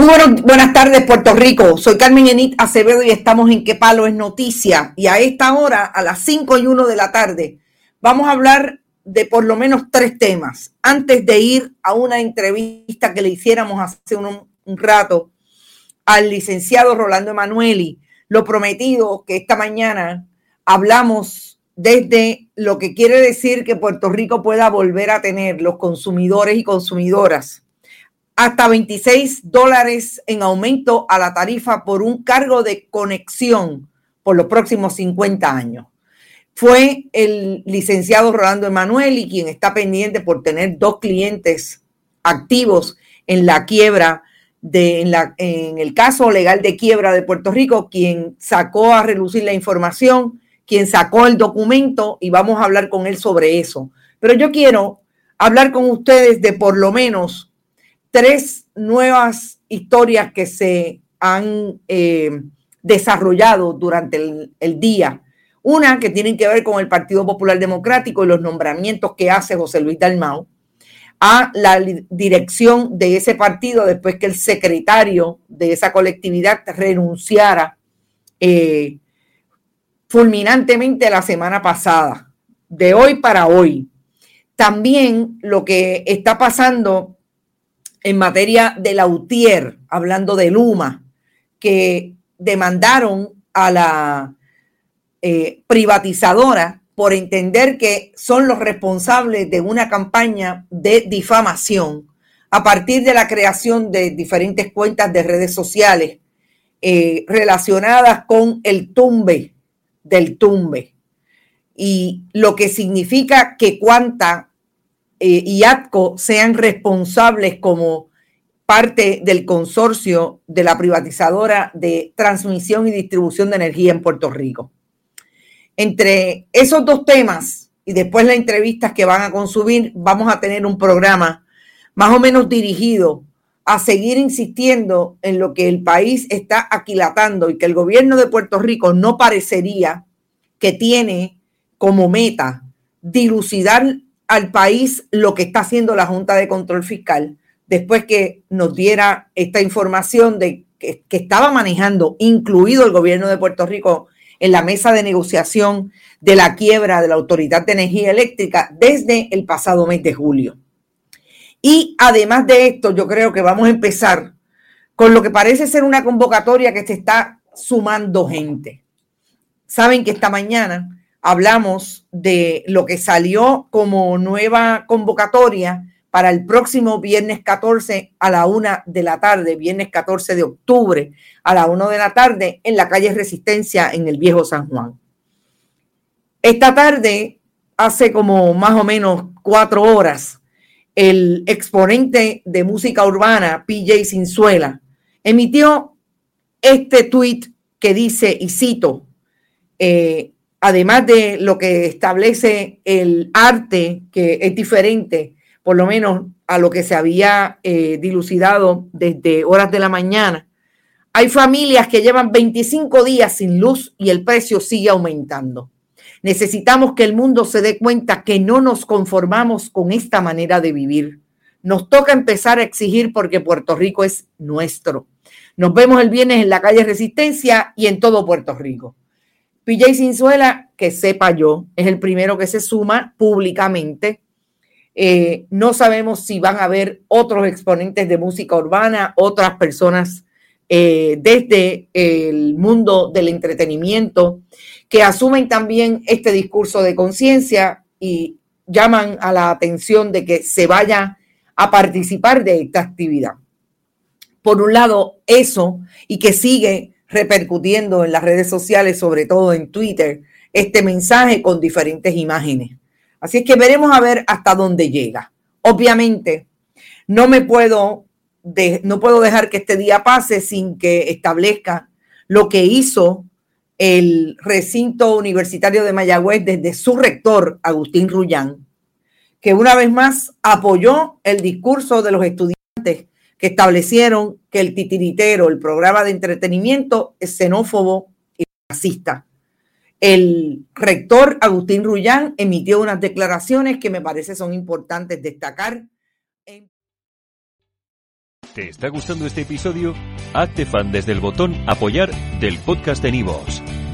Muy buenas tardes, Puerto Rico. Soy Carmen Enit Acevedo y estamos en Qué Palo es Noticia. Y a esta hora, a las 5 y 1 de la tarde, vamos a hablar de por lo menos tres temas. Antes de ir a una entrevista que le hiciéramos hace un, un rato al licenciado Rolando Emanueli, lo prometido que esta mañana hablamos desde lo que quiere decir que Puerto Rico pueda volver a tener los consumidores y consumidoras hasta 26 dólares en aumento a la tarifa por un cargo de conexión por los próximos 50 años. Fue el licenciado Rolando Emanuel quien está pendiente por tener dos clientes activos en la quiebra de, en, la, en el caso legal de quiebra de Puerto Rico, quien sacó a relucir la información, quien sacó el documento y vamos a hablar con él sobre eso. Pero yo quiero hablar con ustedes de por lo menos tres nuevas historias que se han eh, desarrollado durante el, día. Una que tienen que ver con el Partido Popular Democrático y los nombramientos que hace José Luis Dalmau a la dirección de ese partido después que el secretario de esa colectividad renunciara eh, fulminantemente la semana pasada, de hoy para hoy. También lo que está pasando en materia de Lautier, hablando de Luma, que demandaron a la eh, privatizadora por entender que son los responsables de una campaña de difamación a partir de la creación de diferentes cuentas de redes sociales eh, relacionadas con el tumbe del tumbe. Y lo que significa que cuanta eh, y ATCO sean responsables como parte del consorcio de la privatizadora de transmisión y distribución de energía en Puerto Rico. Entre esos dos temas y después las entrevistas que van a consumir, vamos a tener un programa más o menos dirigido a seguir insistiendo en lo que el país está aquilatando y que el gobierno de Puerto Rico no parecería que tiene como meta dilucidar al país lo que está haciendo la Junta de Control Fiscal después que nos diera esta información de que, estaba manejando, incluido el gobierno de Puerto Rico, en la mesa de negociación de la quiebra de la Autoridad de Energía Eléctrica desde el pasado mes de julio. Y además de esto, yo creo que vamos a empezar con lo que parece ser una convocatoria que se está sumando gente. Saben que esta mañana hablamos de lo que salió como nueva convocatoria para el próximo viernes 14 a la una de la tarde, viernes 14 de octubre a la una de la tarde en la calle Resistencia en el Viejo San Juan. Esta tarde, hace como más o menos cuatro horas, el exponente de música urbana, PJ Sinzuela, emitió este tweet que dice, y cito, eh, además de lo que establece el arte, que es diferente, por lo menos a lo que se había eh, dilucidado desde horas de la mañana, hay familias que llevan 25 días sin luz y el precio sigue aumentando. Necesitamos que el mundo se dé cuenta que no nos conformamos con esta manera de vivir. Nos toca empezar a exigir porque Puerto Rico es nuestro. Nos vemos el viernes en la calle Resistencia y en todo Puerto Rico. PJ Cinzuela, que sepa yo, es el primero que se suma públicamente. Eh, no sabemos si van a haber otros exponentes de música urbana, otras personas eh, desde el mundo del entretenimiento que asumen también este discurso de conciencia y llaman a la atención de que se vaya a participar de esta actividad. Por un lado, eso y que sigue repercutiendo en las redes sociales, sobre todo en Twitter, este mensaje con diferentes imágenes. Así es que veremos a ver hasta dónde llega. Obviamente, no me puedo no puedo dejar que este día pase sin que establezca lo que hizo el recinto universitario de Mayagüez desde su rector, Agustín Rullán, que una vez más apoyó el discurso de los estudiantes que establecieron que el titiritero, el programa de entretenimiento, es xenófobo y racista. El rector Agustín Rullán emitió unas declaraciones que me parece son importantes destacar. ¿Te está gustando este episodio? Hazte fan desde el botón Apoyar del podcast de Nivos.